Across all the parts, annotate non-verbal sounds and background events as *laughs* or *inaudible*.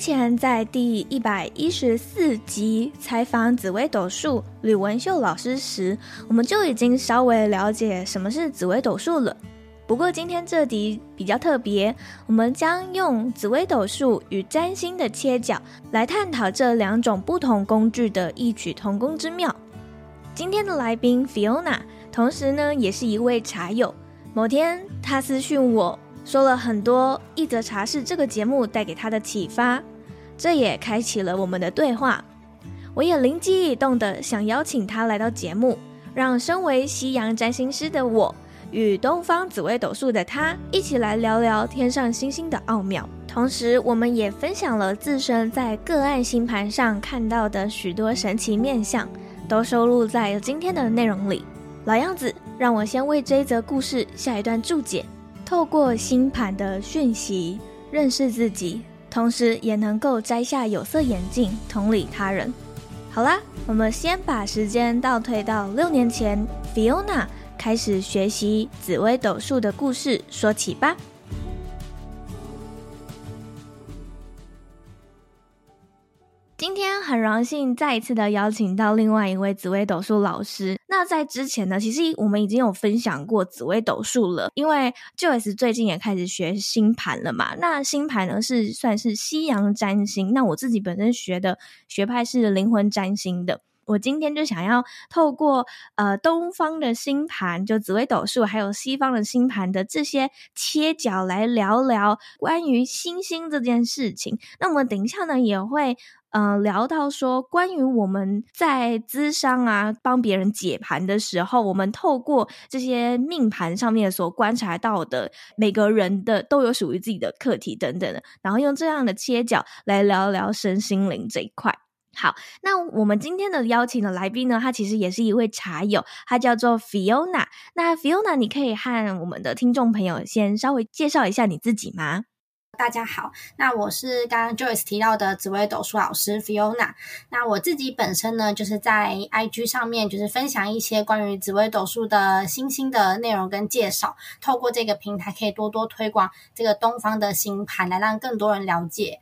前在第一百一十四集采访紫微斗数吕文秀老师时，我们就已经稍微了解什么是紫微斗数了。不过今天这集比较特别，我们将用紫微斗数与占星的切角来探讨这两种不同工具的异曲同工之妙。今天的来宾 Fiona，同时呢也是一位茶友。某天，他私讯我说了很多《一则茶室》这个节目带给他的启发，这也开启了我们的对话。我也灵机一动的想邀请他来到节目，让身为西洋占星师的我与东方紫微斗数的他一起来聊聊天上星星的奥妙。同时，我们也分享了自身在个案星盘上看到的许多神奇面相。都收录在今天的内容里。老样子，让我先为这一则故事下一段注解。透过星盘的讯息认识自己，同时也能够摘下有色眼镜，同理他人。好啦，我们先把时间倒退到六年前，Fiona 开始学习紫微斗数的故事说起吧。今天很荣幸再一次的邀请到另外一位紫微斗数老师。那在之前呢，其实我们已经有分享过紫微斗数了，因为 Joyce 最近也开始学星盘了嘛。那星盘呢是算是西洋占星，那我自己本身学的学派是灵魂占星的。我今天就想要透过呃东方的星盘，就紫微斗数，还有西方的星盘的这些切角来聊聊关于星星这件事情。那我们等一下呢也会。嗯、聊到说关于我们在咨商啊，帮别人解盘的时候，我们透过这些命盘上面所观察到的每个人的都有属于自己的课题等等的，然后用这样的切角来聊聊身心灵这一块。好，那我们今天的邀请的来宾呢，他其实也是一位茶友，他叫做 Fiona。那 Fiona，你可以和我们的听众朋友先稍微介绍一下你自己吗？大家好，那我是刚刚 Joyce 提到的紫微斗数老师 Fiona。那我自己本身呢，就是在 IG 上面就是分享一些关于紫微斗数的新兴的内容跟介绍，透过这个平台可以多多推广这个东方的星盘，来让更多人了解。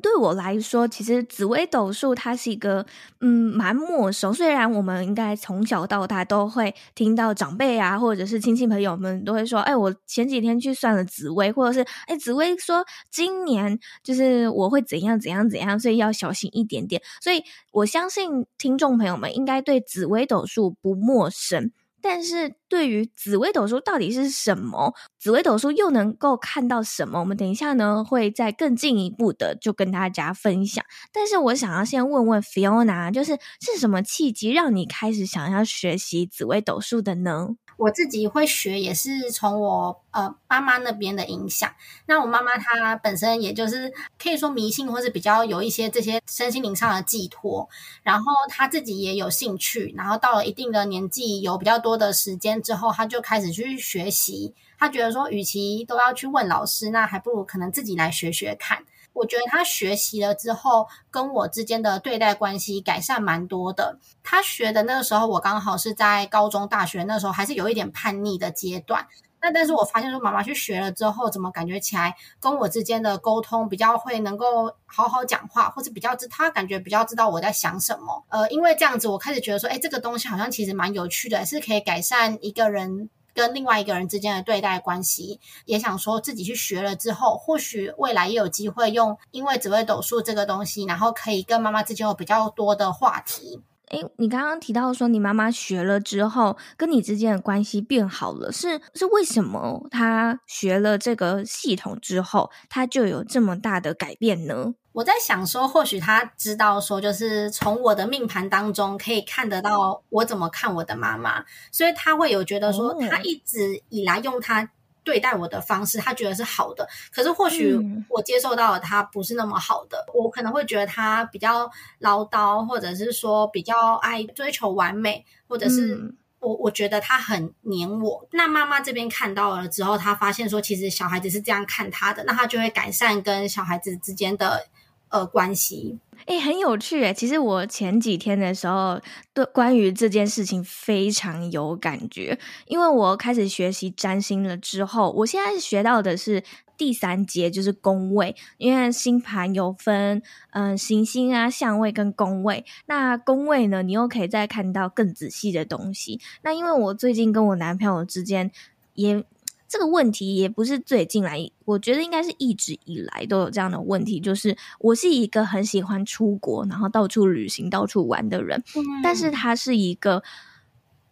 对我来说，其实紫微斗数它是一个嗯蛮陌生。虽然我们应该从小到大都会听到长辈啊，或者是亲戚朋友们都会说：“哎，我前几天去算了紫微，或者是哎，紫微说今年就是我会怎样怎样怎样，所以要小心一点点。”所以我相信听众朋友们应该对紫微斗数不陌生。但是对于紫微斗数到底是什么？紫微斗数又能够看到什么？我们等一下呢，会再更进一步的就跟大家分享。但是我想要先问问 Fiona，就是是什么契机让你开始想要学习紫微斗数的呢？我自己会学，也是从我呃妈妈那边的影响。那我妈妈她本身也就是可以说迷信，或是比较有一些这些身心灵上的寄托。然后她自己也有兴趣，然后到了一定的年纪，有比较多的时间之后，她就开始去学习。她觉得说，与其都要去问老师，那还不如可能自己来学学看。我觉得他学习了之后，跟我之间的对待关系改善蛮多的。他学的那个时候，我刚好是在高中、大学那时候，还是有一点叛逆的阶段。那但是我发现说，妈妈去学了之后，怎么感觉起来跟我之间的沟通比较会能够好好讲话，或者比较知他感觉比较知道我在想什么。呃，因为这样子，我开始觉得说，哎，这个东西好像其实蛮有趣的，是可以改善一个人。跟另外一个人之间的对待关系，也想说自己去学了之后，或许未来也有机会用，因为紫微斗数这个东西，然后可以跟妈妈之间有比较多的话题。诶，你刚刚提到说你妈妈学了之后，跟你之间的关系变好了，是是为什么？她学了这个系统之后，她就有这么大的改变呢？我在想说，或许她知道说，就是从我的命盘当中可以看得到我怎么看我的妈妈，所以她会有觉得说，她一直以来用他对待我的方式，他觉得是好的。可是或许我接受到了他不是那么好的，嗯、我可能会觉得他比较唠叨，或者是说比较爱追求完美，或者是我我觉得他很黏我。嗯、那妈妈这边看到了之后，她发现说其实小孩子是这样看他的，那他就会改善跟小孩子之间的。呃，关系，诶，很有趣诶。其实我前几天的时候，对关于这件事情非常有感觉，因为我开始学习占星了之后，我现在学到的是第三节，就是宫位，因为星盘有分，嗯、行星啊、相位跟宫位。那宫位呢，你又可以再看到更仔细的东西。那因为我最近跟我男朋友之间也。这个问题也不是最近来，我觉得应该是一直以来都有这样的问题。就是我是一个很喜欢出国，然后到处旅行、到处玩的人，嗯、但是他是一个，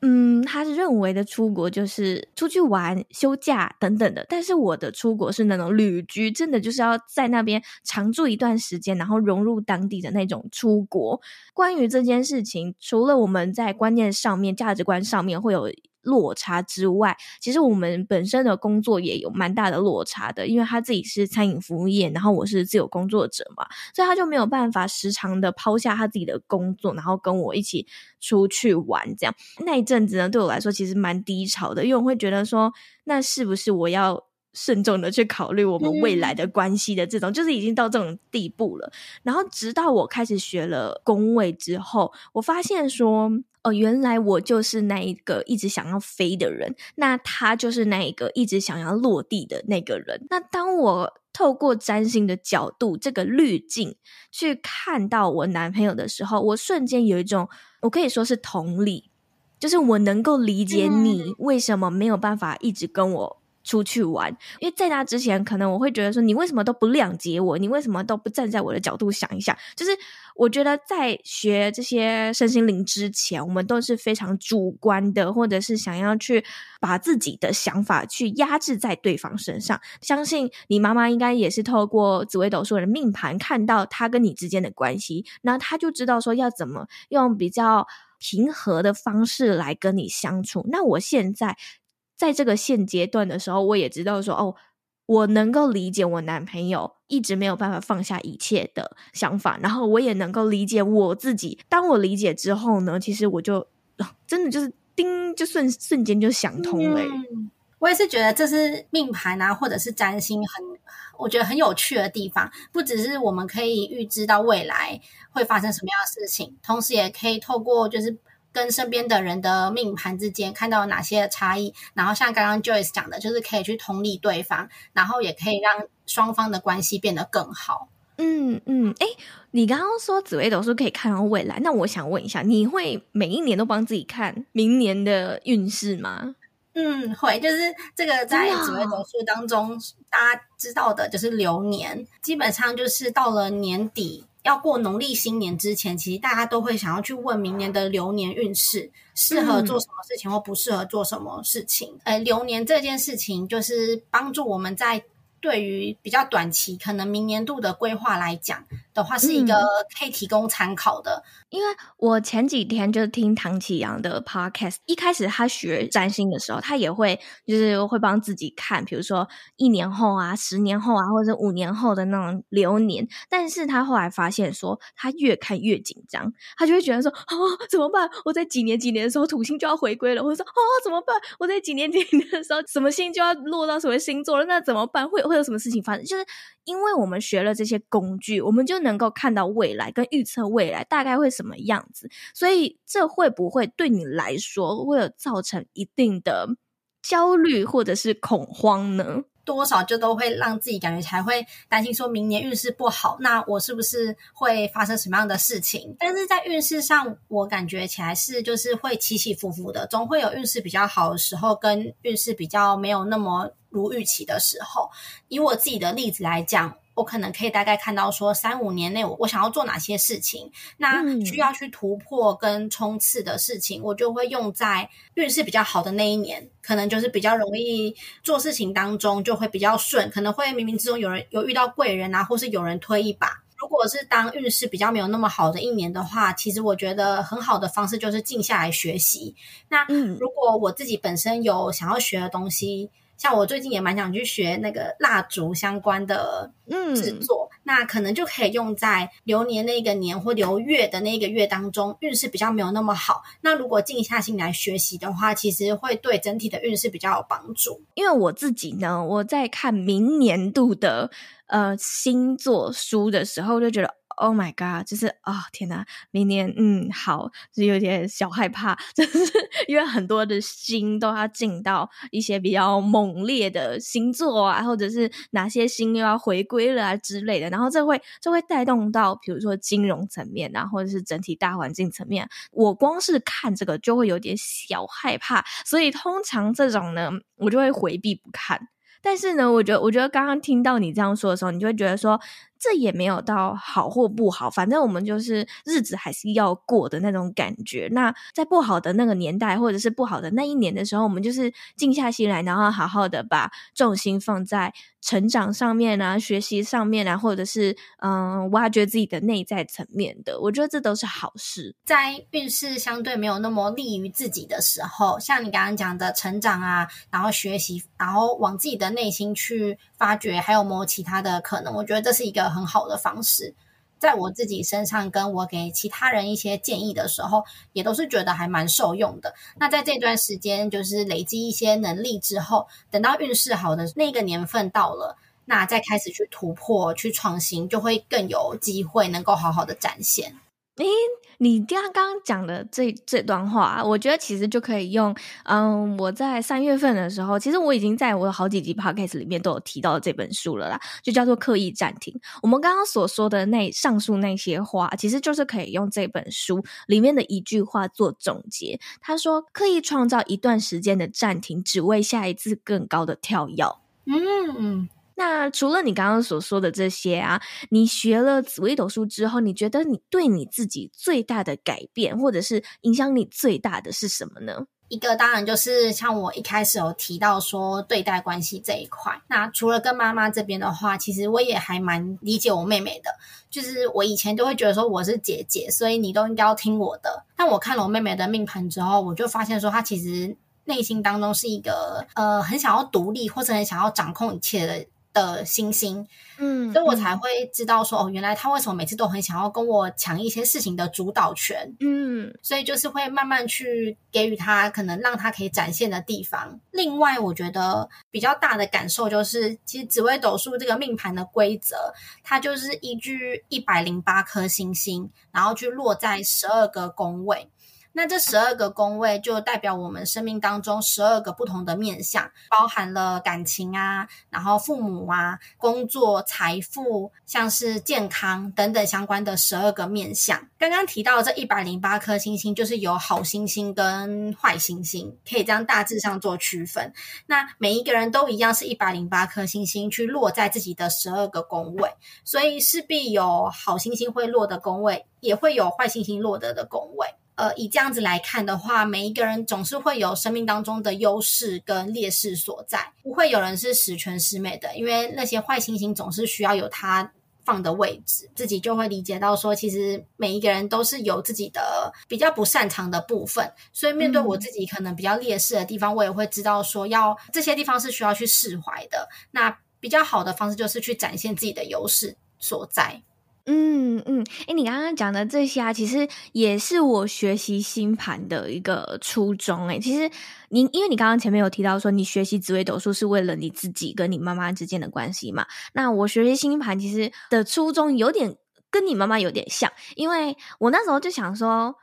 嗯，他是认为的出国就是出去玩、休假等等的。但是我的出国是那种旅居，真的就是要在那边常住一段时间，然后融入当地的那种出国。关于这件事情，除了我们在观念上面、价值观上面会有。落差之外，其实我们本身的工作也有蛮大的落差的，因为他自己是餐饮服务业，然后我是自由工作者嘛，所以他就没有办法时常的抛下他自己的工作，然后跟我一起出去玩。这样那一阵子呢，对我来说其实蛮低潮的，因为我会觉得说，那是不是我要慎重的去考虑我们未来的关系的这种，嗯、就是已经到这种地步了。然后直到我开始学了工位之后，我发现说。哦，原来我就是那一个一直想要飞的人，那他就是那一个一直想要落地的那个人。那当我透过占星的角度，这个滤镜去看到我男朋友的时候，我瞬间有一种，我可以说是同理，就是我能够理解你为什么没有办法一直跟我。出去玩，因为在那之前，可能我会觉得说，你为什么都不谅解我？你为什么都不站在我的角度想一想？就是我觉得在学这些身心灵之前，我们都是非常主观的，或者是想要去把自己的想法去压制在对方身上。相信你妈妈应该也是透过紫微斗数的命盘看到他跟你之间的关系，那她就知道说要怎么用比较平和的方式来跟你相处。那我现在。在这个现阶段的时候，我也知道说，哦，我能够理解我男朋友一直没有办法放下一切的想法，然后我也能够理解我自己。当我理解之后呢，其实我就、真的就是叮，就瞬瞬间就想通了、嗯，我也是觉得这是命盘啊，或者是占星很，我觉得很有趣的地方。不只是我们可以预知到未来会发生什么样的事情，同时也可以透过就是。跟身边的人的命盘之间看到哪些差异，然后像刚刚 Joyce 讲的，就是可以去同理对方，然后也可以让双方的关系变得更好。嗯嗯，诶，你刚刚说紫微斗数可以看到未来，那我想问一下，你会每一年都帮自己看明年的运势吗？嗯，会，就是这个在紫微斗数当中，大家知道的就是流年，基本上就是到了年底。要过农历新年之前，其实大家都会想要去问明年的流年运势，适合做什么事情或不适合做什么事情。呃、嗯，流年这件事情就是帮助我们在。对于比较短期，可能明年度的规划来讲的话，是一个可以提供参考的。嗯、因为我前几天就听唐启阳的 podcast，一开始他学占星的时候，他也会就是会帮自己看，比如说一年后啊、十年后啊，或者五年后的那种流年。但是他后来发现说，他越看越紧张，他就会觉得说，哦，怎么办？我在几年几年的时候，土星就要回归了，或者说，哦，怎么办？我在几年几年的时候，什么星就要落到什么星座了？那怎么办？会会。有什么事情发生？就是因为我们学了这些工具，我们就能够看到未来跟预测未来大概会什么样子。所以，这会不会对你来说会有造成一定的焦虑或者是恐慌呢？多少就都会让自己感觉才会担心，说明年运势不好，那我是不是会发生什么样的事情？但是在运势上，我感觉起来是就是会起起伏伏的，总会有运势比较好的时候，跟运势比较没有那么如预期的时候。以我自己的例子来讲。我可能可以大概看到说，三五年内我我想要做哪些事情，那需要去突破跟冲刺的事情，我就会用在运势比较好的那一年，可能就是比较容易做事情当中就会比较顺，可能会冥冥之中有人有遇到贵人啊，或是有人推一把。如果是当运势比较没有那么好的一年的话，其实我觉得很好的方式就是静下来学习。那如果我自己本身有想要学的东西，像我最近也蛮想去学那个蜡烛相关的制作，嗯、那可能就可以用在流年那个年或流月的那个月当中，运势比较没有那么好。那如果静下心来学习的话，其实会对整体的运势比较有帮助。因为我自己呢，我在看明年度的呃星座书的时候，就觉得。Oh my god！就是啊、哦，天哪，明年嗯好，就有点小害怕，*laughs* 就是因为很多的星都要进到一些比较猛烈的星座啊，或者是哪些星又要回归了啊之类的，然后这会这会带动到比如说金融层面啊，或者是整体大环境层面，我光是看这个就会有点小害怕，所以通常这种呢，我就会回避不看。但是呢，我觉得我觉得刚刚听到你这样说的时候，你就会觉得说。这也没有到好或不好，反正我们就是日子还是要过的那种感觉。那在不好的那个年代，或者是不好的那一年的时候，我们就是静下心来，然后好好的把重心放在成长上面啊，学习上面啊，或者是嗯，挖掘自己的内在层面的。我觉得这都是好事。在运势相对没有那么利于自己的时候，像你刚刚讲的成长啊，然后学习，然后往自己的内心去发掘，还有没有其他的可能？我觉得这是一个。很好的方式，在我自己身上，跟我给其他人一些建议的时候，也都是觉得还蛮受用的。那在这段时间，就是累积一些能力之后，等到运势好的那个年份到了，那再开始去突破、去创新，就会更有机会能够好好的展现。诶，你刚刚讲的这这段话，我觉得其实就可以用。嗯，我在三月份的时候，其实我已经在我的好几集 podcast 里面都有提到这本书了啦，就叫做《刻意暂停》。我们刚刚所说的那上述那些话，其实就是可以用这本书里面的一句话做总结。他说：“刻意创造一段时间的暂停，只为下一次更高的跳跃。”嗯。那除了你刚刚所说的这些啊，你学了紫微斗数之后，你觉得你对你自己最大的改变，或者是影响你最大的是什么呢？一个当然就是像我一开始有提到说对待关系这一块。那除了跟妈妈这边的话，其实我也还蛮理解我妹妹的。就是我以前都会觉得说我是姐姐，所以你都应该要听我的。但我看了我妹妹的命盘之后，我就发现说她其实内心当中是一个呃很想要独立或者很想要掌控一切的。的星星，嗯，所以我才会知道说，哦，原来他为什么每次都很想要跟我抢一些事情的主导权，嗯，所以就是会慢慢去给予他可能让他可以展现的地方。另外，我觉得比较大的感受就是，其实紫微斗数这个命盘的规则，它就是依据一百零八颗星星，然后去落在十二个宫位。那这十二个宫位就代表我们生命当中十二个不同的面向，包含了感情啊，然后父母啊，工作、财富，像是健康等等相关的十二个面向。刚刚提到这一百零八颗星星，就是有好星星跟坏星星，可以这样大致上做区分。那每一个人都一样是一百零八颗星星去落在自己的十二个宫位，所以势必有好星星会落的宫位，也会有坏星星落得的宫位。呃，以这样子来看的话，每一个人总是会有生命当中的优势跟劣势所在，不会有人是十全十美的，因为那些坏星星总是需要有它放的位置，自己就会理解到说，其实每一个人都是有自己的比较不擅长的部分，所以面对我自己可能比较劣势的地方，我也会知道说要，要这些地方是需要去释怀的。那比较好的方式就是去展现自己的优势所在。嗯嗯，诶，你刚刚讲的这些啊，其实也是我学习星盘的一个初衷。诶，其实您因为你刚刚前面有提到说，你学习紫微斗数是为了你自己跟你妈妈之间的关系嘛？那我学习星盘其实的初衷有点跟你妈妈有点像，因为我那时候就想说。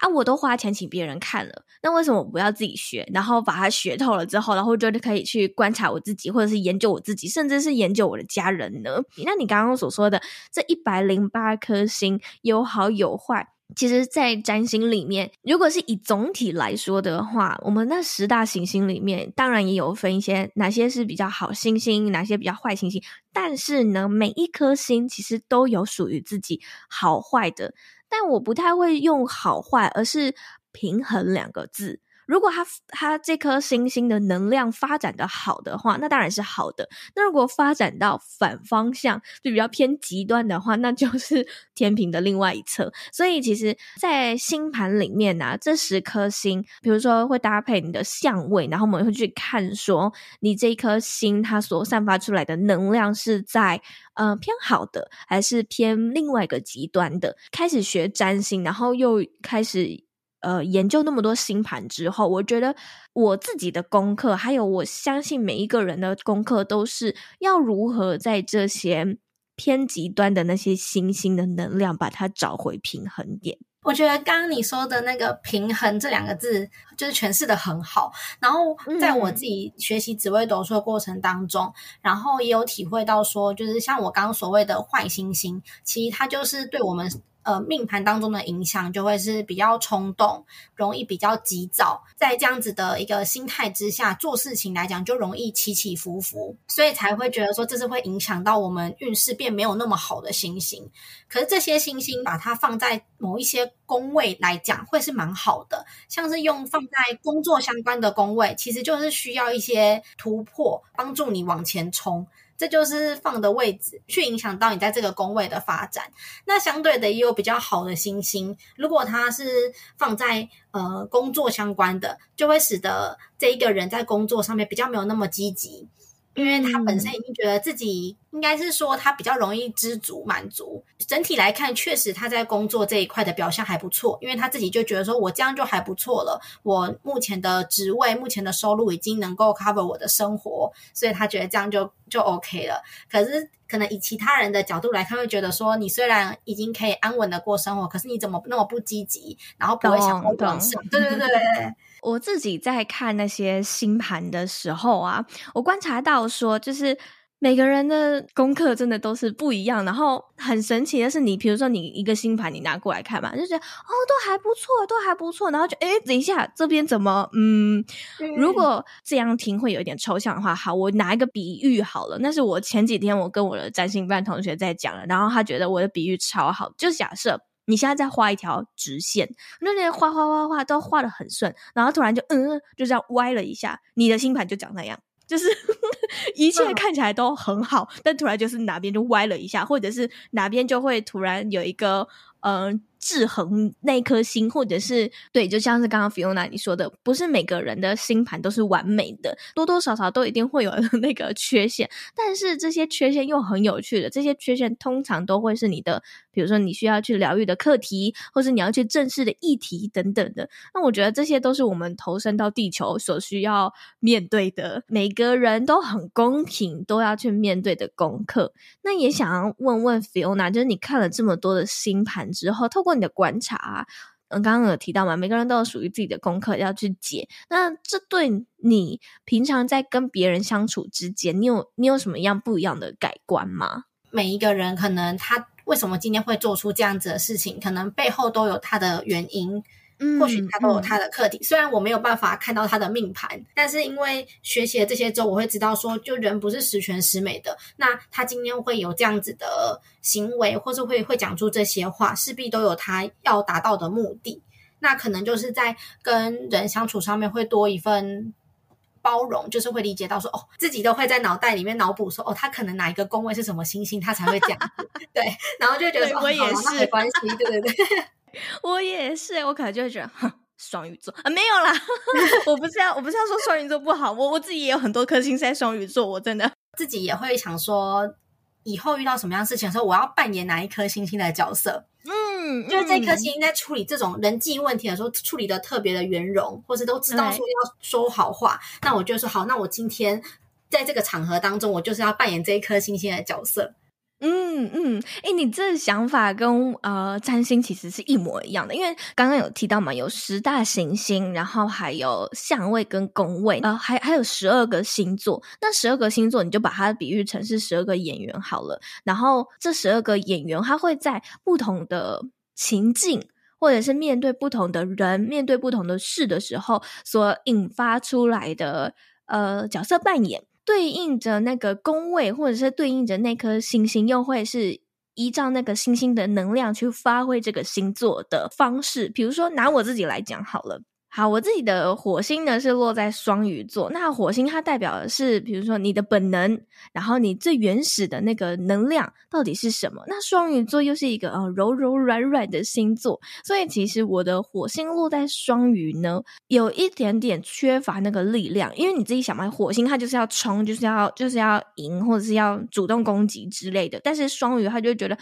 啊！我都花钱请别人看了，那为什么我不要自己学？然后把它学透了之后，然后就可以去观察我自己，或者是研究我自己，甚至是研究我的家人呢？那你刚刚所说的这一百零八颗星有好有坏，其实，在占星里面，如果是以总体来说的话，我们那十大行星里面，当然也有分一些哪些是比较好星星，哪些比较坏星星。但是呢，每一颗星其实都有属于自己好坏的。但我不太会用好坏，而是平衡两个字。如果它它这颗星星的能量发展的好的话，那当然是好的。那如果发展到反方向，就比较偏极端的话，那就是 *laughs* 天平的另外一侧。所以其实，在星盘里面呢、这十颗星，比如说会搭配你的相位，然后我们会去看说，你这颗星它所散发出来的能量是在呃偏好的，还是偏另外一个极端的。开始学占星，然后又开始。呃，研究那么多星盘之后，我觉得我自己的功课，还有我相信每一个人的功课，都是要如何在这些偏极端的那些星星的能量，把它找回平衡点。我觉得刚刚你说的那个“平衡”这两个字，就是诠释的很好。然后在我自己学习紫微斗数的过程当中，嗯、然后也有体会到说，就是像我刚刚所谓的坏星星，其实它就是对我们。呃，命盘当中的影响就会是比较冲动，容易比较急躁，在这样子的一个心态之下做事情来讲，就容易起起伏伏，所以才会觉得说这是会影响到我们运势变没有那么好的星星。可是这些星星把它放在某一些宫位来讲，会是蛮好的，像是用放在工作相关的宫位，其实就是需要一些突破，帮助你往前冲。这就是放的位置，去影响到你在这个宫位的发展。那相对的也有比较好的星星，如果它是放在呃工作相关的，就会使得这一个人在工作上面比较没有那么积极。因为他本身已经觉得自己应该是说他比较容易知足满足，整体来看确实他在工作这一块的表现还不错，因为他自己就觉得说我这样就还不错了，我目前的职位、目前的收入已经能够 cover 我的生活，所以他觉得这样就就 OK 了。可是可能以其他人的角度来看，会觉得说你虽然已经可以安稳的过生活，可是你怎么那么不积极，然后不会想往上？对对对对。我自己在看那些星盘的时候啊，我观察到说，就是每个人的功课真的都是不一样。然后很神奇的是你，你比如说你一个星盘，你拿过来看嘛，就觉得哦，都还不错，都还不错。然后就诶，等一下，这边怎么嗯？如果这样听会有一点抽象的话，好，我拿一个比喻好了。那是我前几天我跟我的占星班同学在讲了，然后他觉得我的比喻超好，就假设。你现在在画一条直线，那些画画画画都画的很顺，然后突然就嗯，就这样歪了一下，你的星盘就长那样，就是 *laughs* 一切看起来都很好，嗯、但突然就是哪边就歪了一下，或者是哪边就会突然有一个嗯。呃制衡那颗星，或者是对，就像是刚刚 Fiona 你说的，不是每个人的星盘都是完美的，多多少少都一定会有 *laughs* 那个缺陷。但是这些缺陷又很有趣的，这些缺陷通常都会是你的，比如说你需要去疗愈的课题，或是你要去正视的议题等等的。那我觉得这些都是我们投身到地球所需要面对的，每个人都很公平，都要去面对的功课。那也想要问问 Fiona，就是你看了这么多的星盘之后，透过你的观察，嗯，刚刚有提到嘛，每个人都有属于自己的功课要去解。那这对你平常在跟别人相处之间，你有你有什么样不一样的改观吗？每一个人可能他为什么今天会做出这样子的事情，可能背后都有他的原因。或许他都有他的课题，嗯嗯、虽然我没有办法看到他的命盘，但是因为学习了这些之后，我会知道说，就人不是十全十美的。那他今天会有这样子的行为，或是会会讲出这些话，势必都有他要达到的目的。那可能就是在跟人相处上面会多一份包容，就是会理解到说，哦，自己都会在脑袋里面脑补说，哦，他可能哪一个宫位是什么星星，他才会这样子。*laughs* 对，然后就觉得说，我也是，没关系，对对对。我也是，我可能就会觉得，哼，双鱼座啊，没有啦，*laughs* 我不是要，我不是要说双鱼座不好，我我自己也有很多颗星在双鱼座，我真的自己也会想说，以后遇到什么样事情的时候，我要扮演哪一颗星星的角色，嗯，就是这颗星在处理这种人际问题的时候，处理的特别的圆融，或是都知道说要说好话，嗯、那我就说好，那我今天在这个场合当中，我就是要扮演这一颗星星的角色。嗯嗯，哎、你这想法跟呃占星其实是一模一样的，因为刚刚有提到嘛，有十大行星，然后还有相位跟宫位，呃，还还有十二个星座。那十二个星座，你就把它比喻成是十二个演员好了。然后这十二个演员，他会在不同的情境，或者是面对不同的人、面对不同的事的时候，所引发出来的呃角色扮演。对应着那个宫位，或者是对应着那颗星星，又会是依照那个星星的能量去发挥这个星座的方式。比如说，拿我自己来讲好了，好，我自己的火星呢是落在双鱼座。那火星它代表的是，比如说你的本能，然后你最原始的那个能量到底是什么？那双鱼座又是一个呃柔柔软软的星座，所以其实我的火星落在双鱼呢，有一点点缺乏那个力量。因为你自己想嘛，火星它就是要冲，就是要就是要赢，或者是要主动攻击之类的。但是双鱼它就觉得。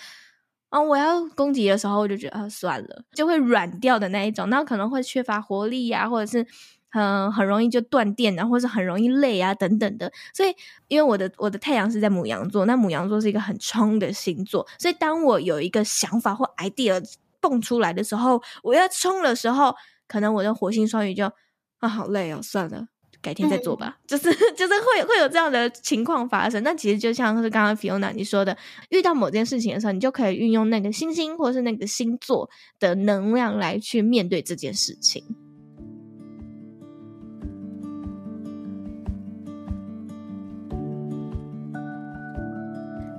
啊、哦，我要攻击的时候，我就觉得啊，算了，就会软掉的那一种，那可能会缺乏活力呀、啊，或者是很很容易就断电啊，或是很容易累啊等等的。所以，因为我的我的太阳是在母羊座，那母羊座是一个很冲的星座，所以当我有一个想法或 idea 蹦出来的时候，我要冲的时候，可能我的火星双鱼就啊，好累哦，算了。改天再做吧，嗯、就是 *laughs* 就是会会有这样的情况发生。那其实就像是刚刚 Fiona 你说的，遇到某件事情的时候，你就可以运用那个星星或是那个星座的能量来去面对这件事情。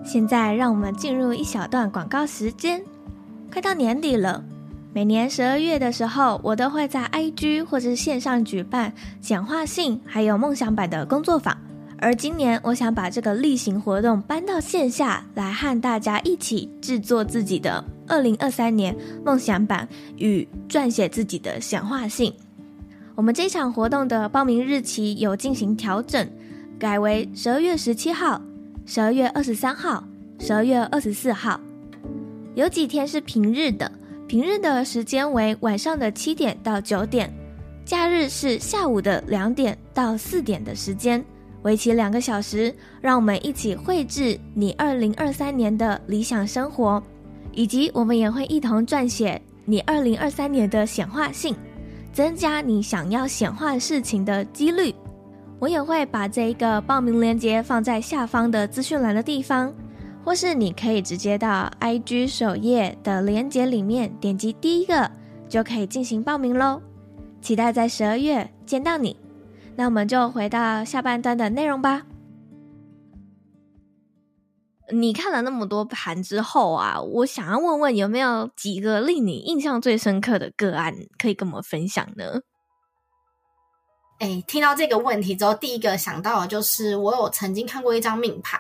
现在让我们进入一小段广告时间，快到年底了。每年十二月的时候，我都会在 IG 或是线上举办显化性还有梦想版的工作坊。而今年，我想把这个例行活动搬到线下来，和大家一起制作自己的二零二三年梦想版与撰写自己的显化性。我们这场活动的报名日期有进行调整，改为十二月十七号、十二月二十三号、十二月二十四号，有几天是平日的。平日的时间为晚上的七点到九点，假日是下午的两点到四点的时间，为期两个小时。让我们一起绘制你二零二三年的理想生活，以及我们也会一同撰写你二零二三年的显化性，增加你想要显化事情的几率。我也会把这一个报名链接放在下方的资讯栏的地方。或是你可以直接到 IG 首页的链接里面点击第一个，就可以进行报名喽。期待在十二月见到你。那我们就回到下半段的内容吧。你看了那么多盘之后啊，我想要问问有没有几个令你印象最深刻的个案可以跟我们分享呢？哎，听到这个问题之后，第一个想到的就是我有曾经看过一张命盘。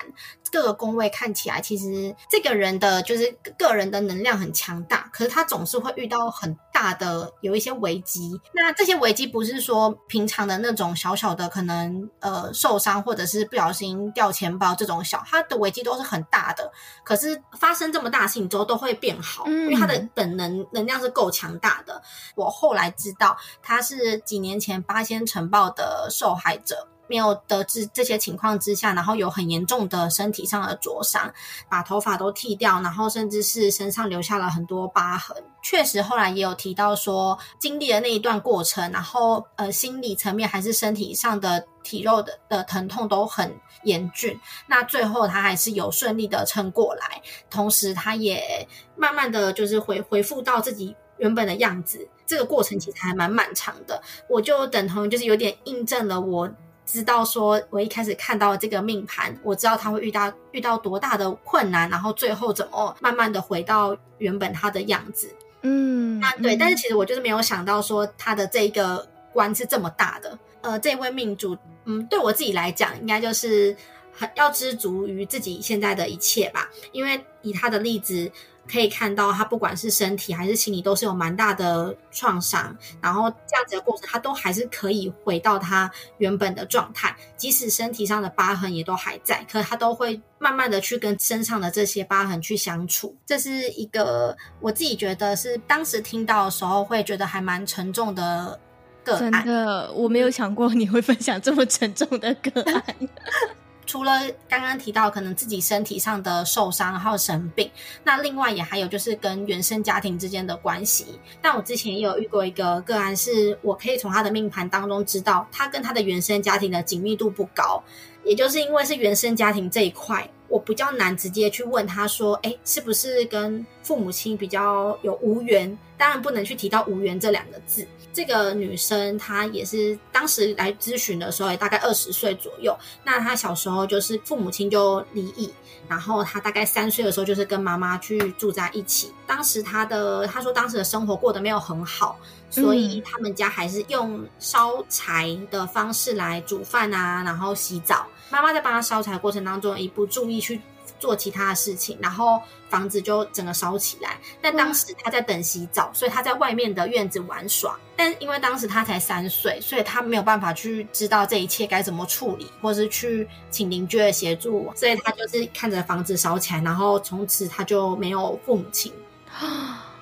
各个宫位看起来，其实这个人的就是个人的能量很强大，可是他总是会遇到很大的有一些危机。那这些危机不是说平常的那种小小的可能呃受伤或者是不小心掉钱包这种小，他的危机都是很大的。可是发生这么大事情之后都会变好，因为他的本能能量是够强大的。我后来知道他是几年前八仙尘爆的受害者。没有得知这些情况之下，然后有很严重的身体上的灼伤，把头发都剃掉，然后甚至是身上留下了很多疤痕。确实，后来也有提到说，经历了那一段过程，然后呃，心理层面还是身体上的体肉的的疼痛都很严峻。那最后他还是有顺利的撑过来，同时他也慢慢的就是回恢复到自己原本的样子。这个过程其实还蛮漫长的，我就等同于就是有点印证了我。知道说，我一开始看到这个命盘，我知道他会遇到遇到多大的困难，然后最后怎么慢慢的回到原本他的样子。嗯，那对，嗯、但是其实我就是没有想到说他的这个关是这么大的。呃，这位命主，嗯，对我自己来讲，应该就是很要知足于自己现在的一切吧，因为以他的例子。可以看到，他不管是身体还是心理，都是有蛮大的创伤。然后这样子的过程，他都还是可以回到他原本的状态，即使身体上的疤痕也都还在，可他都会慢慢的去跟身上的这些疤痕去相处。这是一个我自己觉得是当时听到的时候会觉得还蛮沉重的个案。真的，我没有想过你会分享这么沉重的个案。*laughs* 除了刚刚提到可能自己身体上的受伤，还有生病，那另外也还有就是跟原生家庭之间的关系。但我之前也有遇过一个个案，是我可以从他的命盘当中知道，他跟他的原生家庭的紧密度不高，也就是因为是原生家庭这一块我比较难直接去问他说，哎，是不是跟父母亲比较有无缘？当然不能去提到无缘这两个字。这个女生她也是当时来咨询的时候，也大概二十岁左右。那她小时候就是父母亲就离异，然后她大概三岁的时候就是跟妈妈去住在一起。当时她的她说当时的生活过得没有很好，所以他们家还是用烧柴的方式来煮饭啊，然后洗澡。妈妈在帮他烧柴的过程当中，一不注意去。做其他的事情，然后房子就整个烧起来。但当时他在等洗澡，所以他在外面的院子玩耍。但因为当时他才三岁，所以他没有办法去知道这一切该怎么处理，或是去请邻居的协助。所以他就是看着房子烧起来，然后从此他就没有父母亲。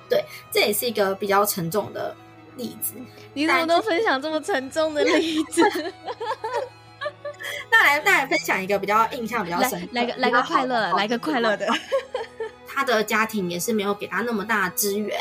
对，这也是一个比较沉重的例子。*laughs* *laughs* 你怎么都分享这么沉重的例子？*laughs* 那来，那来分享一个比较印象比较深刻，来，来个来个快乐，来个快乐的。*laughs* 他的家庭也是没有给他那么大的资源，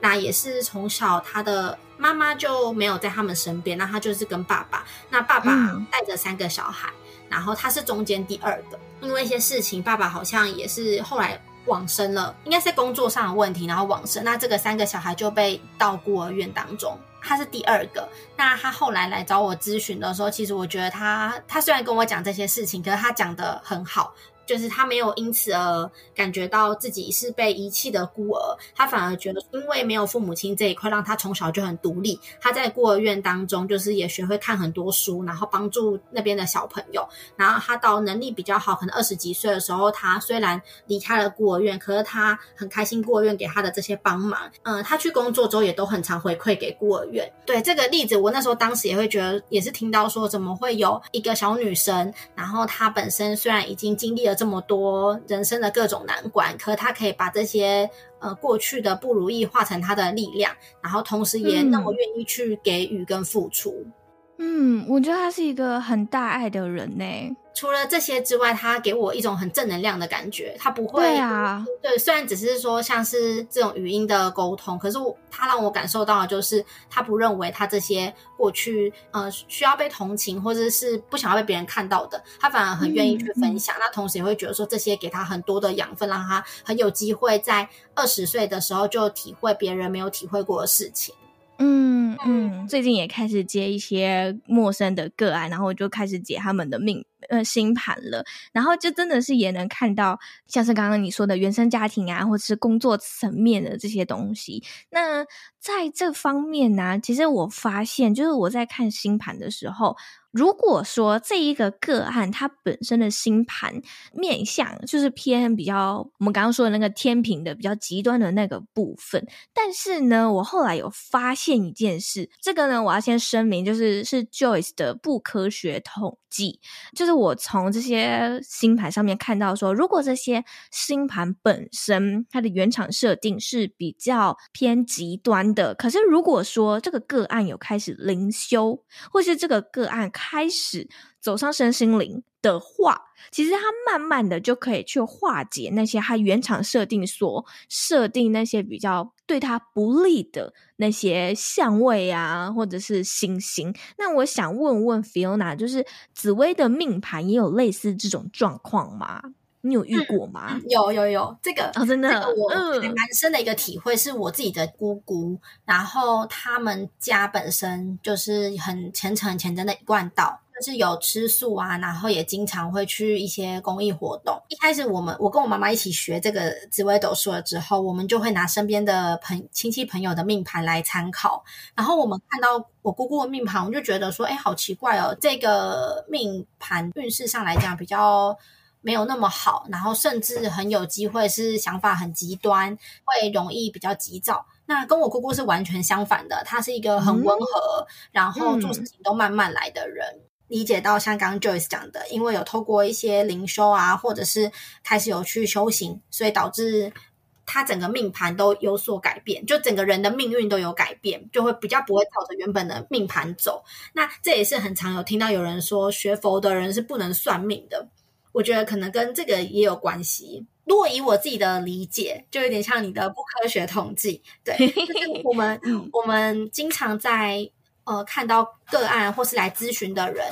那也是从小他的妈妈就没有在他们身边，那他就是跟爸爸，那爸爸带着三个小孩，嗯、然后他是中间第二个，因为一些事情，爸爸好像也是后来往生了，应该是工作上的问题，然后往生，那这个三个小孩就被到孤儿院当中。他是第二个，那他后来来找我咨询的时候，其实我觉得他，他虽然跟我讲这些事情，可是他讲的很好。就是他没有因此而感觉到自己是被遗弃的孤儿，他反而觉得因为没有父母亲这一块，让他从小就很独立。他在孤儿院当中，就是也学会看很多书，然后帮助那边的小朋友。然后他到能力比较好，可能二十几岁的时候，他虽然离开了孤儿院，可是他很开心孤儿院给他的这些帮忙。嗯，他去工作之后也都很常回馈给孤儿院。对这个例子，我那时候当时也会觉得，也是听到说怎么会有一个小女生，然后她本身虽然已经经历了。这么多人生的各种难关，可他可以把这些呃过去的不如意化成他的力量，然后同时也那么愿意去给予跟付出。嗯，我觉得他是一个很大爱的人呢。除了这些之外，他给我一种很正能量的感觉。他不会，对啊，对，虽然只是说像是这种语音的沟通，可是我他让我感受到的就是，他不认为他这些过去呃需要被同情或者是不想要被别人看到的，他反而很愿意去分享。嗯、那同时也会觉得说，这些给他很多的养分，让他很有机会在二十岁的时候就体会别人没有体会过的事情。嗯嗯，最近也开始接一些陌生的个案，然后我就开始解他们的命。呃，星盘了，然后就真的是也能看到，像是刚刚你说的原生家庭啊，或者是工作层面的这些东西。那在这方面呢、啊，其实我发现，就是我在看星盘的时候。如果说这一个个案它本身的星盘面相就是偏比较我们刚刚说的那个天平的比较极端的那个部分，但是呢，我后来有发现一件事，这个呢，我要先声明，就是是 Joyce 的不科学统计，就是我从这些星盘上面看到说，如果这些星盘本身它的原厂设定是比较偏极端的，可是如果说这个个案有开始灵修，或是这个个案开开始走上身心灵的话，其实他慢慢的就可以去化解那些他原厂设定所设定那些比较对他不利的那些相位啊，或者是星星。那我想问问 Fiona，就是紫薇的命盘也有类似这种状况吗？你有遇过吗？嗯、有有有，这个哦，真的，这个我蛮深的一个体会是我自己的姑姑，嗯、然后他们家本身就是很虔诚、很虔诚的一贯道，就是有吃素啊，然后也经常会去一些公益活动。一开始我们我跟我妈妈一起学这个紫微斗数了之后，我们就会拿身边的朋亲戚朋友的命盘来参考，然后我们看到我姑姑的命盘，我就觉得说，哎，好奇怪哦，这个命盘运势上来讲比较。没有那么好，然后甚至很有机会是想法很极端，会容易比较急躁。那跟我姑姑是完全相反的，她是一个很温和，嗯、然后做事情都慢慢来的人。嗯、理解到像刚刚 Joyce 讲的，因为有透过一些灵修啊，或者是开始有去修行，所以导致他整个命盘都有所改变，就整个人的命运都有改变，就会比较不会照着原本的命盘走。那这也是很常有听到有人说，学佛的人是不能算命的。我觉得可能跟这个也有关系。如果以我自己的理解，就有点像你的不科学统计。对，*laughs* 就是我们 *laughs* 我们经常在呃看到个案或是来咨询的人，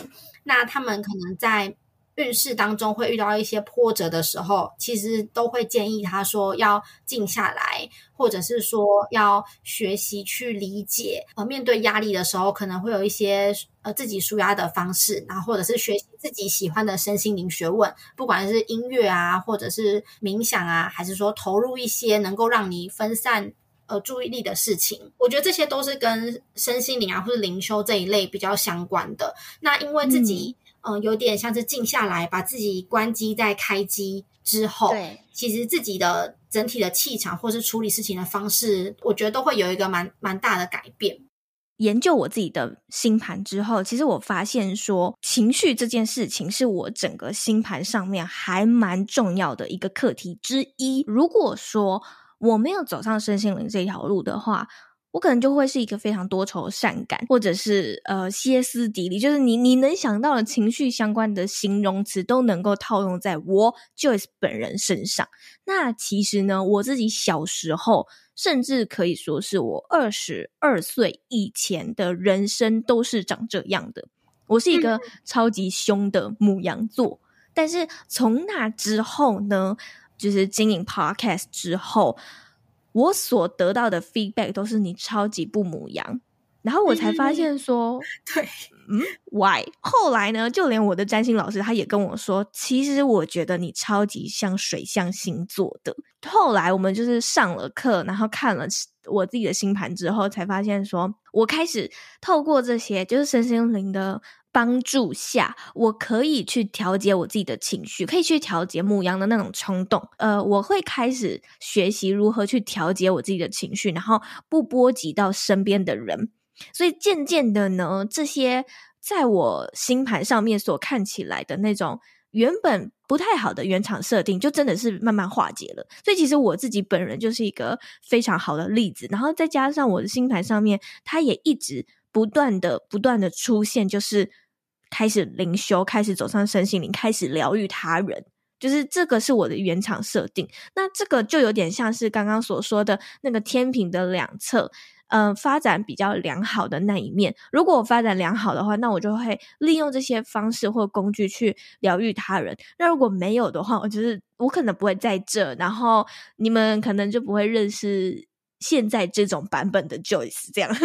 那他们可能在运势当中会遇到一些波折的时候，其实都会建议他说要静下来，或者是说要学习去理解。呃，面对压力的时候，可能会有一些呃自己舒压的方式，然后或者是学习自己喜欢的身心灵学问，不管是音乐啊，或者是冥想啊，还是说投入一些能够让你分散呃注意力的事情。我觉得这些都是跟身心灵啊或者灵修这一类比较相关的。那因为自己。嗯嗯，有点像是静下来，把自己关机再开机之后，对，其实自己的整体的气场或是处理事情的方式，我觉得都会有一个蛮蛮大的改变。研究我自己的星盘之后，其实我发现说，情绪这件事情是我整个星盘上面还蛮重要的一个课题之一。如果说我没有走上身心灵这条路的话，我可能就会是一个非常多愁善感，或者是呃歇斯底里，就是你你能想到的情绪相关的形容词都能够套用在我 Joyce 本人身上。那其实呢，我自己小时候，甚至可以说是我二十二岁以前的人生都是长这样的。我是一个超级凶的母羊座，但是从那之后呢，就是经营 Podcast 之后。我所得到的 feedback 都是你超级不母羊，然后我才发现说，嗯、对，嗯，why？后来呢，就连我的占星老师他也跟我说，其实我觉得你超级像水象星座的。后来我们就是上了课，然后看了我自己的星盘之后，才发现说我开始透过这些就是身心灵的。帮助下，我可以去调节我自己的情绪，可以去调节牧羊的那种冲动。呃，我会开始学习如何去调节我自己的情绪，然后不波及到身边的人。所以渐渐的呢，这些在我星盘上面所看起来的那种原本不太好的原厂设定，就真的是慢慢化解了。所以其实我自己本人就是一个非常好的例子。然后再加上我的星盘上面，它也一直不断的、不断的出现，就是。开始灵修，开始走上身心灵，开始疗愈他人，就是这个是我的原厂设定。那这个就有点像是刚刚所说的那个天平的两侧，嗯、发展比较良好的那一面。如果我发展良好的话，那我就会利用这些方式或工具去疗愈他人。那如果没有的话，我就是我可能不会在这，然后你们可能就不会认识现在这种版本的 Joyce 这样。*laughs*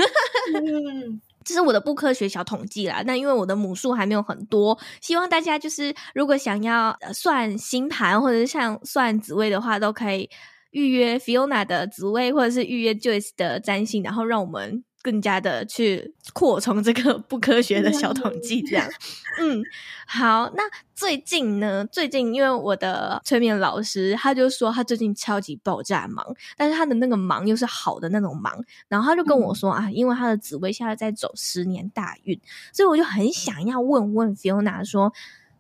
嗯这是我的不科学小统计啦，那因为我的母数还没有很多，希望大家就是如果想要算星盘或者是像算紫薇的话，都可以预约 Fiona 的紫薇，或者是预约 Joyce 的占星，然后让我们。更加的去扩充这个不科学的小统计，这样，*laughs* 嗯，好。那最近呢？最近因为我的催眠老师，他就说他最近超级爆炸忙，但是他的那个忙又是好的那种忙。然后他就跟我说、嗯、啊，因为他的紫薇现在在走十年大运，所以我就很想要问问 Fiona 说，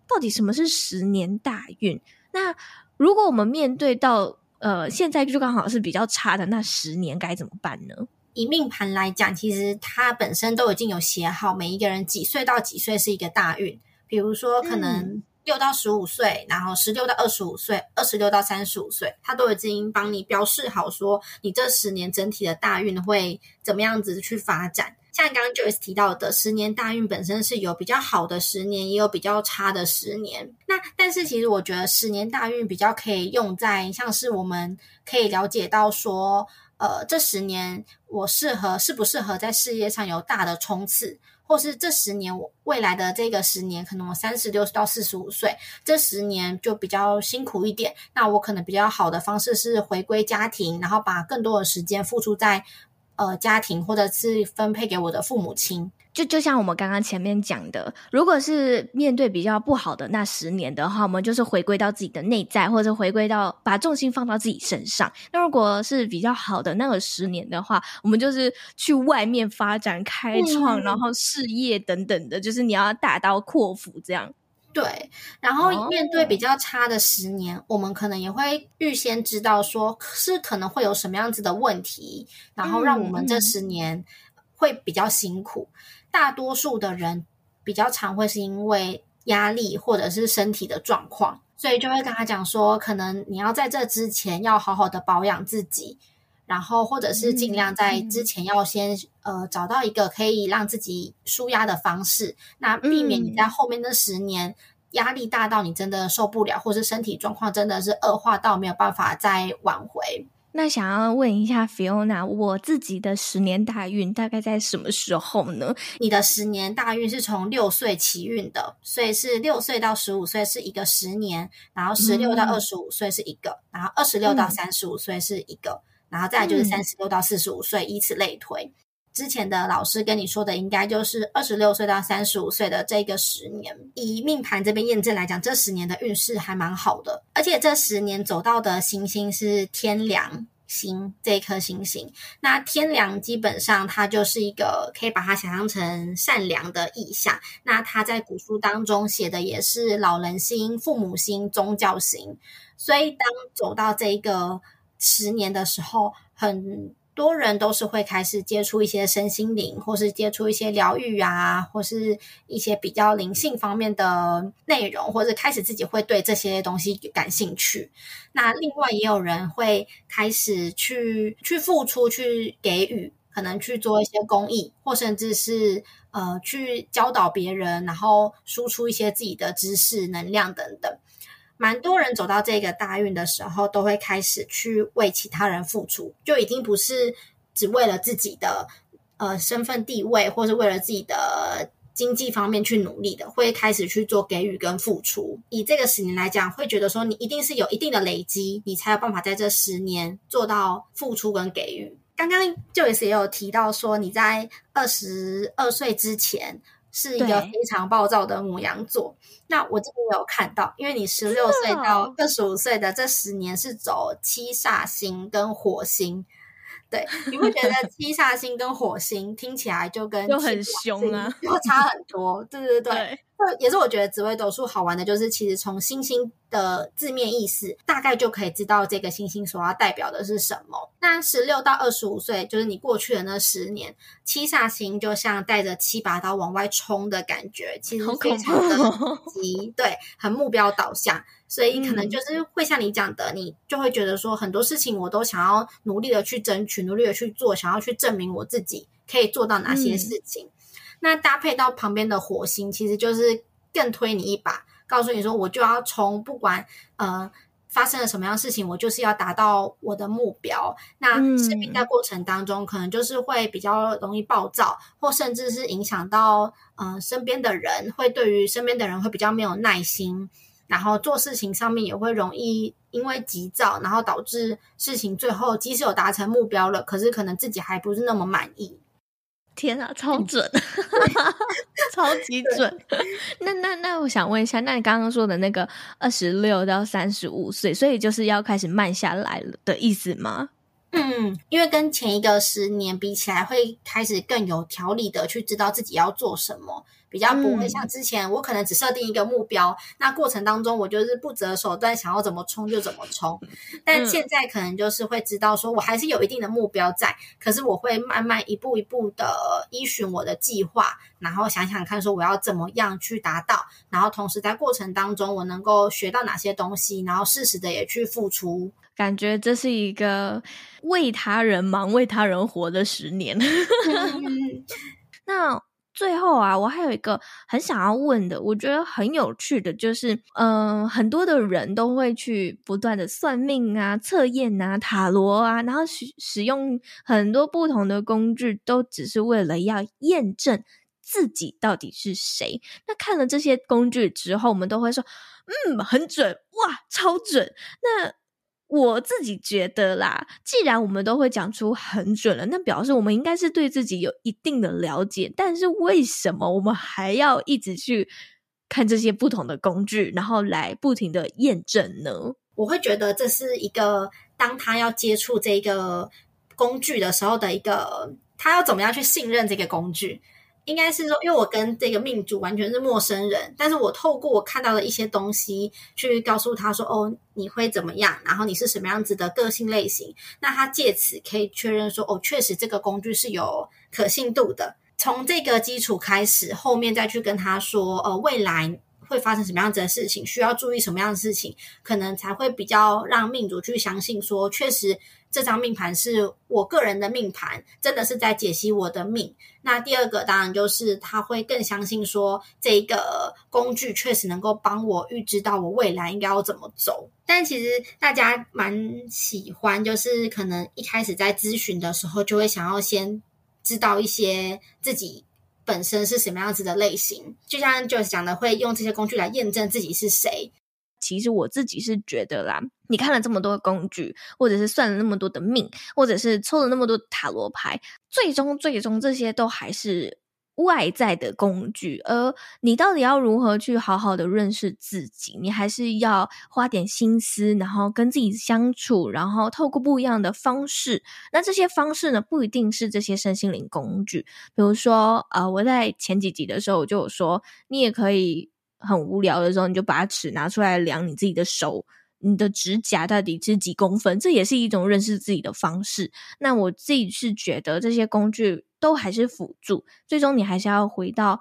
到底什么是十年大运？那如果我们面对到呃现在就刚好是比较差的那十年，该怎么办呢？以命盘来讲，其实它本身都已经有写好，每一个人几岁到几岁是一个大运。比如说，可能六到十五岁，嗯、然后十六到二十五岁，二十六到三十五岁，它都已经帮你标示好，说你这十年整体的大运会怎么样子去发展。像刚刚 Joyce 提到的，十年大运本身是有比较好的十年，也有比较差的十年。那但是其实我觉得十年大运比较可以用在像是我们可以了解到说。呃，这十年我适合适不适合在事业上有大的冲刺，或是这十年我未来的这个十年，可能我三十六到四十五岁，这十年就比较辛苦一点。那我可能比较好的方式是回归家庭，然后把更多的时间付出在呃家庭，或者是分配给我的父母亲。就就像我们刚刚前面讲的，如果是面对比较不好的那十年的话，我们就是回归到自己的内在，或者回归到把重心放到自己身上。那如果是比较好的那个十年的话，我们就是去外面发展、开创，嗯、然后事业等等的，就是你要大刀阔斧这样。对，然后面对比较差的十年，哦、我们可能也会预先知道说是可能会有什么样子的问题，然后让我们这十年会比较辛苦。嗯大多数的人比较常会是因为压力或者是身体的状况，所以就会跟他讲说，可能你要在这之前要好好的保养自己，然后或者是尽量在之前要先呃找到一个可以让自己舒压的方式，那避免你在后面的十年压力大到你真的受不了，或是身体状况真的是恶化到没有办法再挽回。那想要问一下 Fiona，我自己的十年大运大概在什么时候呢？你的十年大运是从六岁起运的，所以是六岁到十五岁是一个十年，然后十六到二十五岁是一个，嗯、然后二十六到三十五岁是一个，嗯、然后再来就是三十六到四十五岁，以此类推。之前的老师跟你说的，应该就是二十六岁到三十五岁的这个十年。以命盘这边验证来讲，这十年的运势还蛮好的，而且这十年走到的行星是天梁星这一颗星星。那天梁基本上它就是一个可以把它想象成善良的意象。那它在古书当中写的也是老人星、父母星、宗教星。所以当走到这个十年的时候，很。多人都是会开始接触一些身心灵，或是接触一些疗愈啊，或是一些比较灵性方面的内容，或者开始自己会对这些东西感兴趣。那另外也有人会开始去去付出，去给予，可能去做一些公益，或甚至是呃去教导别人，然后输出一些自己的知识、能量等等。蛮多人走到这个大运的时候，都会开始去为其他人付出，就已经不是只为了自己的呃身份地位，或是为了自己的经济方面去努力的，会开始去做给予跟付出。以这个十年来讲，会觉得说你一定是有一定的累积，你才有办法在这十年做到付出跟给予。刚刚 Joyce 也有提到说，你在二十二岁之前。是一个非常暴躁的母羊座。那我这边有看到，因为你十六岁到二十五岁的这十年是走七煞星跟火星，对，你会觉得 *laughs* 七煞星跟火星听起来就跟就很凶啊，就差很多，对对对。对也是我觉得紫微斗数好玩的，就是其实从星星的字面意思，大概就可以知道这个星星所要代表的是什么。那十六到二十五岁，就是你过去的那十年，七煞星就像带着七把刀往外冲的感觉，其实非常的急，对，很目标导向，所以可能就是会像你讲的，你就会觉得说很多事情我都想要努力的去争取，努力的去做，想要去证明我自己可以做到哪些事情。嗯那搭配到旁边的火星，其实就是更推你一把，告诉你说，我就要冲，不管呃发生了什么样的事情，我就是要达到我的目标。那生命在过程当中，可能就是会比较容易暴躁，或甚至是影响到呃身边的人，会对于身边的人会比较没有耐心，然后做事情上面也会容易因为急躁，然后导致事情最后即使有达成目标了，可是可能自己还不是那么满意。天啊，超准，*laughs* 超级准。那那那，我想问一下，那你刚刚说的那个二十六到三十五岁，所以就是要开始慢下来了的意思吗？嗯，因为跟前一个十年比起来，会开始更有条理的去知道自己要做什么。比较不会像之前，我可能只设定一个目标，嗯、那过程当中我就是不择手段，想要怎么冲就怎么冲。但现在可能就是会知道，说我还是有一定的目标在，可是我会慢慢一步一步的依循我的计划，然后想想看，说我要怎么样去达到，然后同时在过程当中我能够学到哪些东西，然后适时的也去付出。感觉这是一个为他人忙、为他人活的十年。*laughs* 嗯、那。最后啊，我还有一个很想要问的，我觉得很有趣的，就是，嗯、很多的人都会去不断的算命啊、测验啊、塔罗啊，然后使使用很多不同的工具，都只是为了要验证自己到底是谁。那看了这些工具之后，我们都会说，嗯，很准，哇，超准。那我自己觉得啦，既然我们都会讲出很准了，那表示我们应该是对自己有一定的了解。但是为什么我们还要一直去看这些不同的工具，然后来不停的验证呢？我会觉得这是一个当他要接触这个工具的时候的一个，他要怎么样去信任这个工具。应该是说，因为我跟这个命主完全是陌生人，但是我透过我看到的一些东西，去告诉他说：“哦，你会怎么样？然后你是什么样子的个性类型？”那他借此可以确认说：“哦，确实这个工具是有可信度的。”从这个基础开始，后面再去跟他说：“呃，未来会发生什么样子的事情，需要注意什么样的事情，可能才会比较让命主去相信说，确实这张命盘是我个人的命盘，真的是在解析我的命。那第二个当然就是他会更相信说，这一个工具确实能够帮我预知到我未来应该要怎么走。但其实大家蛮喜欢，就是可能一开始在咨询的时候，就会想要先知道一些自己。本身是什么样子的类型？就像就讲的，会用这些工具来验证自己是谁。其实我自己是觉得啦，你看了这么多工具，或者是算了那么多的命，或者是抽了那么多塔罗牌，最终最终这些都还是。外在的工具，而你到底要如何去好好的认识自己？你还是要花点心思，然后跟自己相处，然后透过不一样的方式。那这些方式呢，不一定是这些身心灵工具。比如说，呃，我在前几集的时候就有说，你也可以很无聊的时候，你就把尺拿出来量你自己的手。你的指甲到底是几公分？这也是一种认识自己的方式。那我自己是觉得这些工具都还是辅助，最终你还是要回到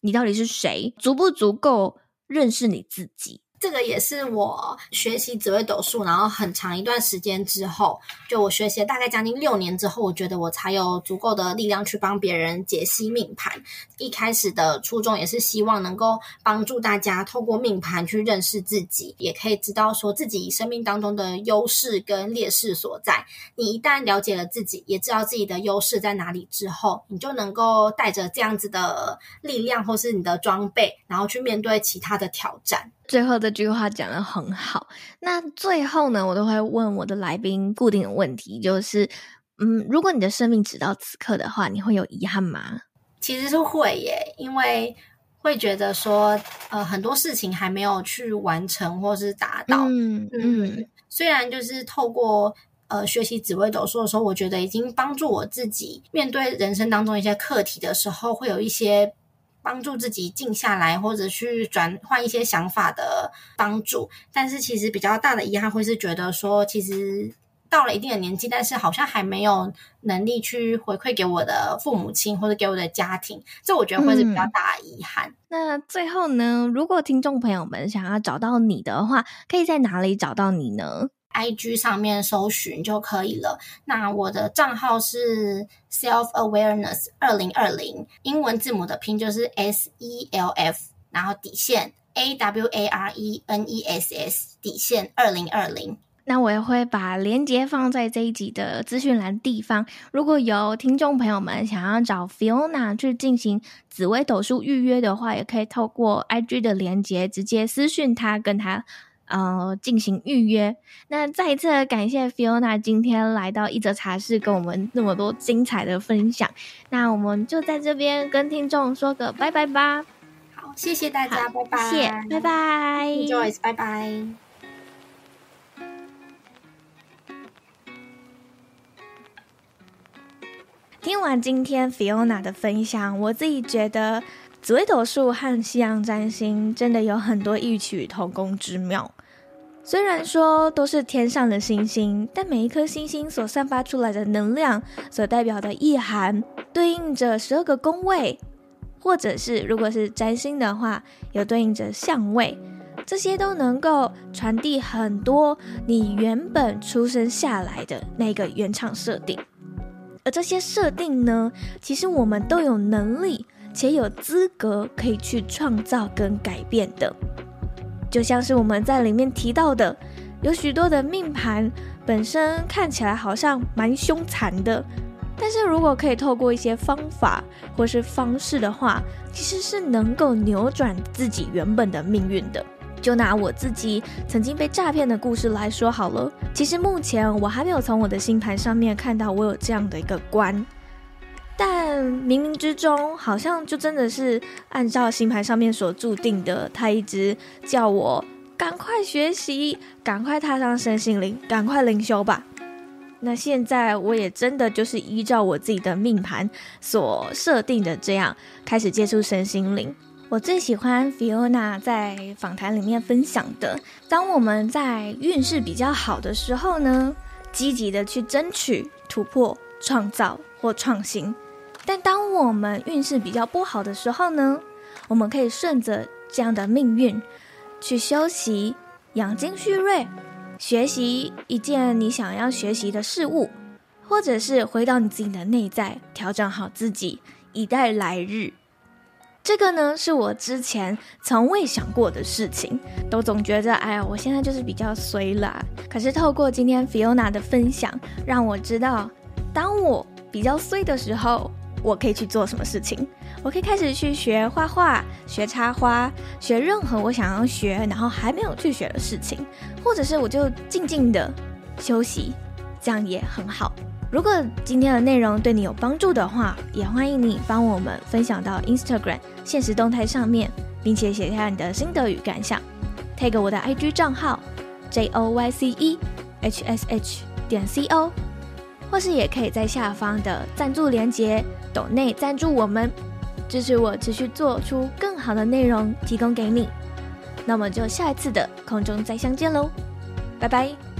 你到底是谁，足不足够认识你自己。这个也是我学习紫微斗数，然后很长一段时间之后，就我学习了大概将近六年之后，我觉得我才有足够的力量去帮别人解析命盘。一开始的初衷也是希望能够帮助大家透过命盘去认识自己，也可以知道说自己生命当中的优势跟劣势所在。你一旦了解了自己，也知道自己的优势在哪里之后，你就能够带着这样子的力量，或是你的装备，然后去面对其他的挑战。最后这句话讲的很好。那最后呢，我都会问我的来宾固定的问题，就是，嗯，如果你的生命直到此刻的话，你会有遗憾吗？其实是会耶，因为会觉得说，呃，很多事情还没有去完成或是达到。嗯嗯。虽然就是透过呃学习紫微斗数的时候，我觉得已经帮助我自己面对人生当中一些课题的时候，会有一些。帮助自己静下来，或者去转换一些想法的帮助。但是其实比较大的遗憾会是觉得说，其实到了一定的年纪，但是好像还没有能力去回馈给我的父母亲或者给我的家庭。这我觉得会是比较大的遗憾。那最后呢，如果听众朋友们想要找到你的话，可以在哪里找到你呢？IG 上面搜寻就可以了。那我的账号是 Self Awareness 二零二零，英文字母的拼就是 S E L F，然后底线 A W A R E N E S S 底线二零二零。那我也会把链接放在这一集的资讯栏地方。如果有听众朋友们想要找 Fiona 去进行紫微斗数预约的话，也可以透过 IG 的链接直接私讯他，跟他。呃，进行预约。那再一次感谢 Fiona 今天来到一则茶室，跟我们那么多精彩的分享。那我们就在这边跟听众说个拜拜吧。好，谢谢大家，拜拜。谢谢，拜拜。Joyce，拜拜。听完今天 Fiona 的分享，我自己觉得。紫微斗数和西洋占星真的有很多异曲同工之妙。虽然说都是天上的星星，但每一颗星星所散发出来的能量，所代表的意涵，对应着十二个宫位，或者是如果是占星的话，有对应着相位，这些都能够传递很多你原本出生下来的那个原厂设定。而这些设定呢，其实我们都有能力。且有资格可以去创造跟改变的，就像是我们在里面提到的，有许多的命盘本身看起来好像蛮凶残的，但是如果可以透过一些方法或是方式的话，其实是能够扭转自己原本的命运的。就拿我自己曾经被诈骗的故事来说好了，其实目前我还没有从我的星盘上面看到我有这样的一个关。但冥冥之中，好像就真的是按照星盘上面所注定的，他一直叫我赶快学习，赶快踏上身心灵，赶快灵修吧。那现在我也真的就是依照我自己的命盘所设定的这样，开始接触身心灵。我最喜欢 Fiona 在访谈里面分享的，当我们在运势比较好的时候呢，积极的去争取突破、创造或创新。但当我们运势比较不好的时候呢，我们可以顺着这样的命运，去休息，养精蓄锐，学习一件你想要学习的事物，或者是回到你自己的内在，调整好自己，以待来日。这个呢，是我之前从未想过的事情，都总觉得，哎呀，我现在就是比较衰啦。可是透过今天 Fiona 的分享，让我知道，当我比较衰的时候，我可以去做什么事情。我可以开始去学画画、学插花、学任何我想要学，然后还没有去学的事情，或者是我就静静的休息，这样也很好。如果今天的内容对你有帮助的话，也欢迎你帮我们分享到 Instagram 现实动态上面，并且写下你的心得与感想，tag 我的 IG 账号 J O Y C E H S H 点 C O，或是也可以在下方的赞助连接抖内赞助我们，支持我持续做出更好的内容提供给你。那么就下一次的空中再相见喽，拜拜。